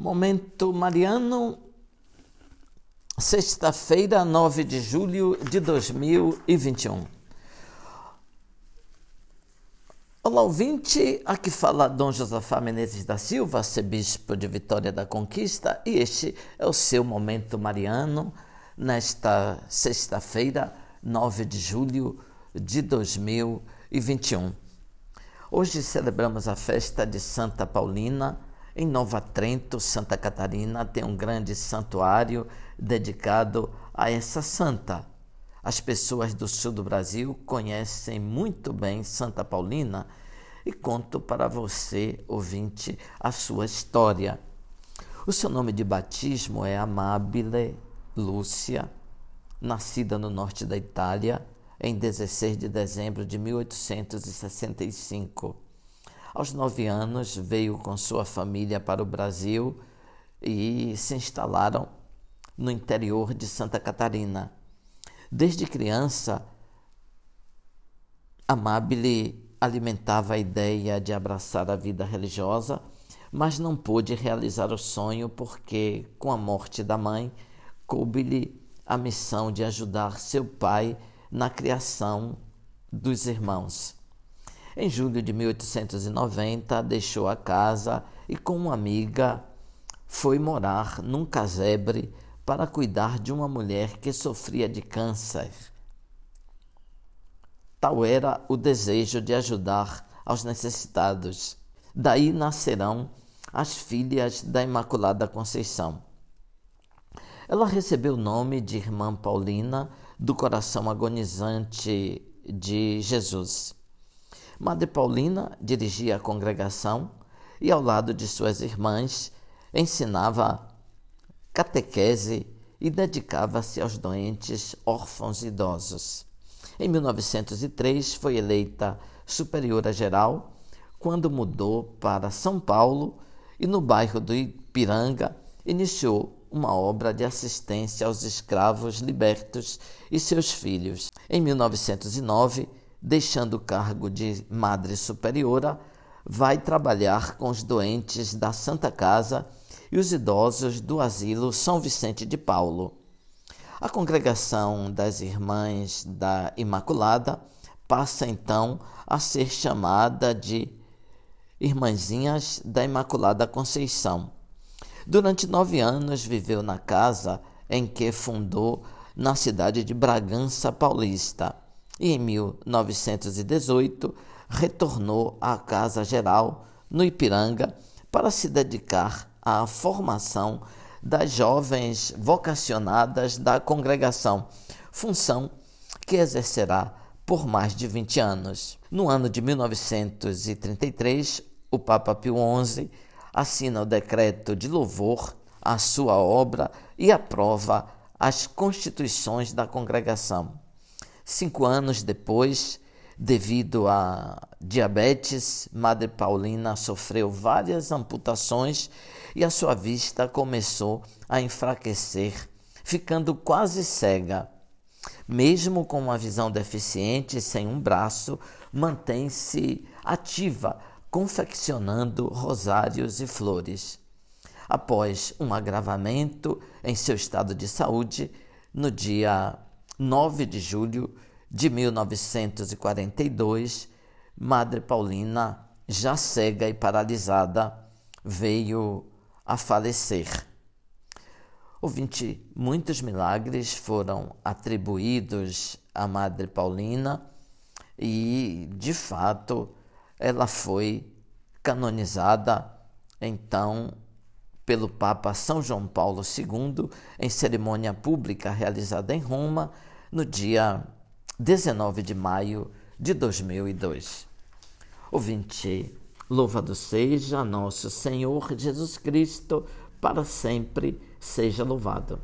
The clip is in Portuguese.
Momento Mariano, sexta-feira, 9 de julho de 2021. Olá, ouvinte, aqui fala Dom Josafá Menezes da Silva, arcebispo de Vitória da Conquista, e este é o seu Momento Mariano, nesta sexta-feira, 9 de julho de 2021. Hoje celebramos a festa de Santa Paulina, em Nova Trento, Santa Catarina, tem um grande santuário dedicado a essa santa. As pessoas do sul do Brasil conhecem muito bem Santa Paulina e conto para você, ouvinte, a sua história. O seu nome de batismo é Amabile Lúcia, nascida no norte da Itália em 16 de dezembro de 1865. Aos nove anos, veio com sua família para o Brasil e se instalaram no interior de Santa Catarina. Desde criança, Amabile alimentava a ideia de abraçar a vida religiosa, mas não pôde realizar o sonho porque, com a morte da mãe, coube-lhe a missão de ajudar seu pai na criação dos irmãos. Em julho de 1890, deixou a casa e, com uma amiga, foi morar num casebre para cuidar de uma mulher que sofria de câncer. Tal era o desejo de ajudar aos necessitados. Daí nascerão as filhas da Imaculada Conceição. Ela recebeu o nome de Irmã Paulina do coração agonizante de Jesus. Madre Paulina dirigia a congregação e, ao lado de suas irmãs, ensinava catequese e dedicava-se aos doentes, órfãos e idosos. Em 1903 foi eleita superiora geral quando mudou para São Paulo e no bairro do Ipiranga iniciou uma obra de assistência aos escravos libertos e seus filhos. Em 1909 deixando o cargo de Madre Superiora, vai trabalhar com os doentes da Santa Casa e os idosos do asilo São Vicente de Paulo. A congregação das Irmãs da Imaculada passa então a ser chamada de Irmãzinhas da Imaculada Conceição. Durante nove anos viveu na casa em que fundou na cidade de Bragança Paulista e em 1918 retornou à Casa Geral, no Ipiranga, para se dedicar à formação das jovens vocacionadas da congregação, função que exercerá por mais de 20 anos. No ano de 1933, o Papa Pio XI assina o decreto de louvor à sua obra e aprova as constituições da congregação. Cinco anos depois, devido a diabetes, Madre Paulina sofreu várias amputações e a sua vista começou a enfraquecer, ficando quase cega. Mesmo com uma visão deficiente sem um braço, mantém-se ativa, confeccionando rosários e flores. Após um agravamento em seu estado de saúde, no dia 9 de julho de 1942, Madre Paulina, já cega e paralisada, veio a falecer. Ouvinte, muitos milagres foram atribuídos à Madre Paulina e, de fato, ela foi canonizada então pelo Papa São João Paulo II em cerimônia pública realizada em Roma no dia 19 de maio de 2002. Ouvinte, louvado seja nosso Senhor Jesus Cristo, para sempre seja louvado.